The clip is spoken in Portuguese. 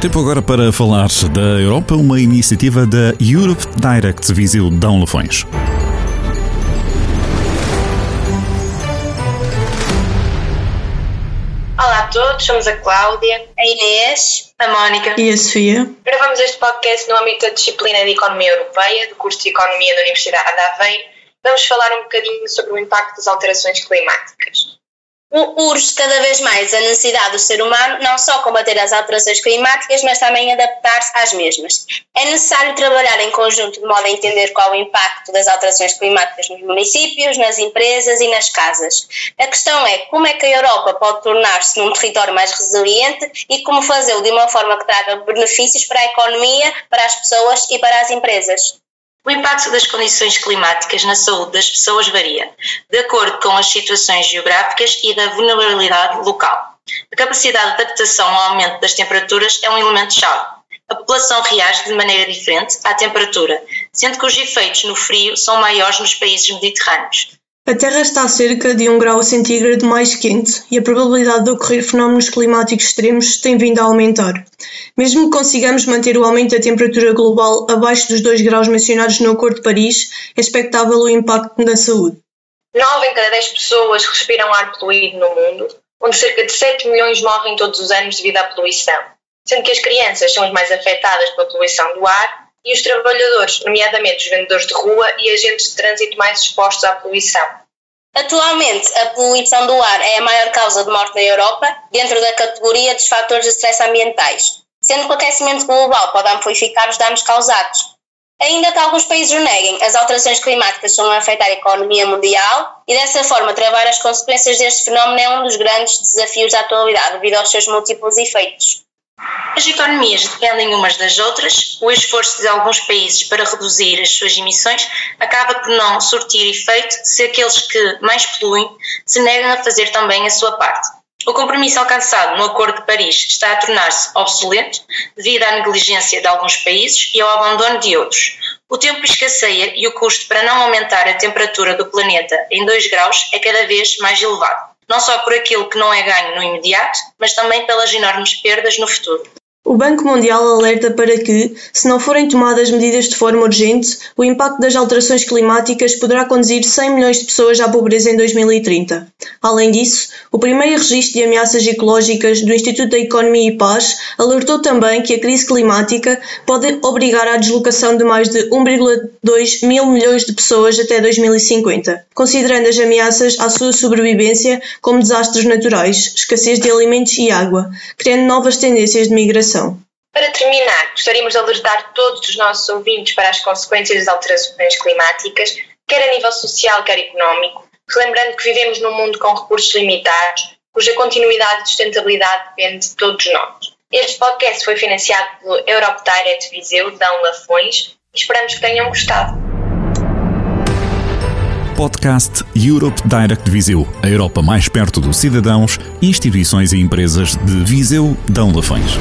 Tempo agora para falar da Europa, uma iniciativa da Europe Direct Viseu Dão Lafões. Olá a todos, somos a Cláudia, a Inês, a Mónica e a Sofia. Gravamos este podcast no âmbito da disciplina de Economia Europeia, do curso de Economia da Universidade de Aveiro. Vamos falar um bocadinho sobre o impacto das alterações climáticas urge cada vez mais a necessidade do ser humano não só combater as alterações climáticas, mas também adaptar-se às mesmas. É necessário trabalhar em conjunto de modo a entender qual o impacto das alterações climáticas nos municípios, nas empresas e nas casas. A questão é como é que a Europa pode tornar-se num território mais resiliente e como fazê-lo de uma forma que traga benefícios para a economia, para as pessoas e para as empresas. O impacto das condições climáticas na saúde das pessoas varia, de acordo com as situações geográficas e da vulnerabilidade local. A capacidade de adaptação ao aumento das temperaturas é um elemento-chave. A população reage de maneira diferente à temperatura, sendo que os efeitos no frio são maiores nos países mediterrâneos. A Terra está a cerca de um grau centígrado mais quente e a probabilidade de ocorrer fenómenos climáticos extremos tem vindo a aumentar. Mesmo que consigamos manter o aumento da temperatura global abaixo dos 2 graus mencionados no Acordo de Paris, é expectável o impacto na saúde. 9 em cada 10 pessoas respiram ar poluído no mundo, onde cerca de 7 milhões morrem todos os anos devido à poluição, sendo que as crianças são as mais afetadas pela poluição do ar e os trabalhadores, nomeadamente os vendedores de rua e agentes de trânsito mais expostos à poluição. Atualmente, a poluição do ar é a maior causa de morte na Europa, dentro da categoria dos fatores de stress ambientais, sendo que o aquecimento global pode amplificar os danos causados. Ainda que alguns países o neguem, as alterações climáticas estão a afetar a economia mundial e, dessa forma, travar as consequências deste fenómeno é um dos grandes desafios da atualidade, devido aos seus múltiplos efeitos. As economias dependem umas das outras, o esforço de alguns países para reduzir as suas emissões acaba por não surtir efeito se aqueles que mais poluem se negam a fazer também a sua parte. O compromisso alcançado no Acordo de Paris está a tornar-se obsoleto devido à negligência de alguns países e ao abandono de outros. O tempo escasseia e o custo para não aumentar a temperatura do planeta em 2 graus é cada vez mais elevado não só por aquilo que não é ganho no imediato, mas também pelas enormes perdas no futuro. O Banco Mundial alerta para que, se não forem tomadas medidas de forma urgente, o impacto das alterações climáticas poderá conduzir 100 milhões de pessoas à pobreza em 2030. Além disso, o primeiro registro de ameaças ecológicas do Instituto da Economia e Paz alertou também que a crise climática pode obrigar à deslocação de mais de 1,2 mil milhões de pessoas até 2050, considerando as ameaças à sua sobrevivência como desastres naturais, escassez de alimentos e água, criando novas tendências de migração. Para terminar, gostaríamos de alertar todos os nossos ouvintes para as consequências das alterações climáticas, quer a nível social, quer económico, relembrando que vivemos num mundo com recursos limitados, cuja continuidade e sustentabilidade depende de todos nós. Este podcast foi financiado pelo Europe Direct Viseu, Dão Lafões, e esperamos que tenham gostado. Podcast Europe Direct Viseu, a Europa mais perto dos cidadãos, instituições e empresas de Viseu, Dão Lafões.